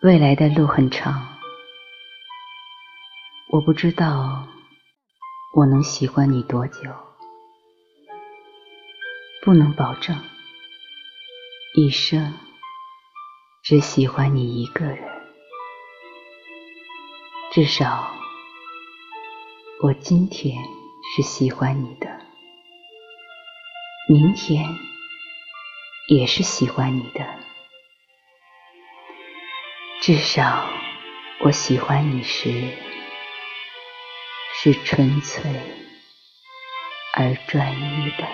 未来的路很长，我不知道我能喜欢你多久，不能保证一生只喜欢你一个人，至少我今天是喜欢你的，明天也是喜欢你的。至少，我喜欢你时是纯粹而专一的。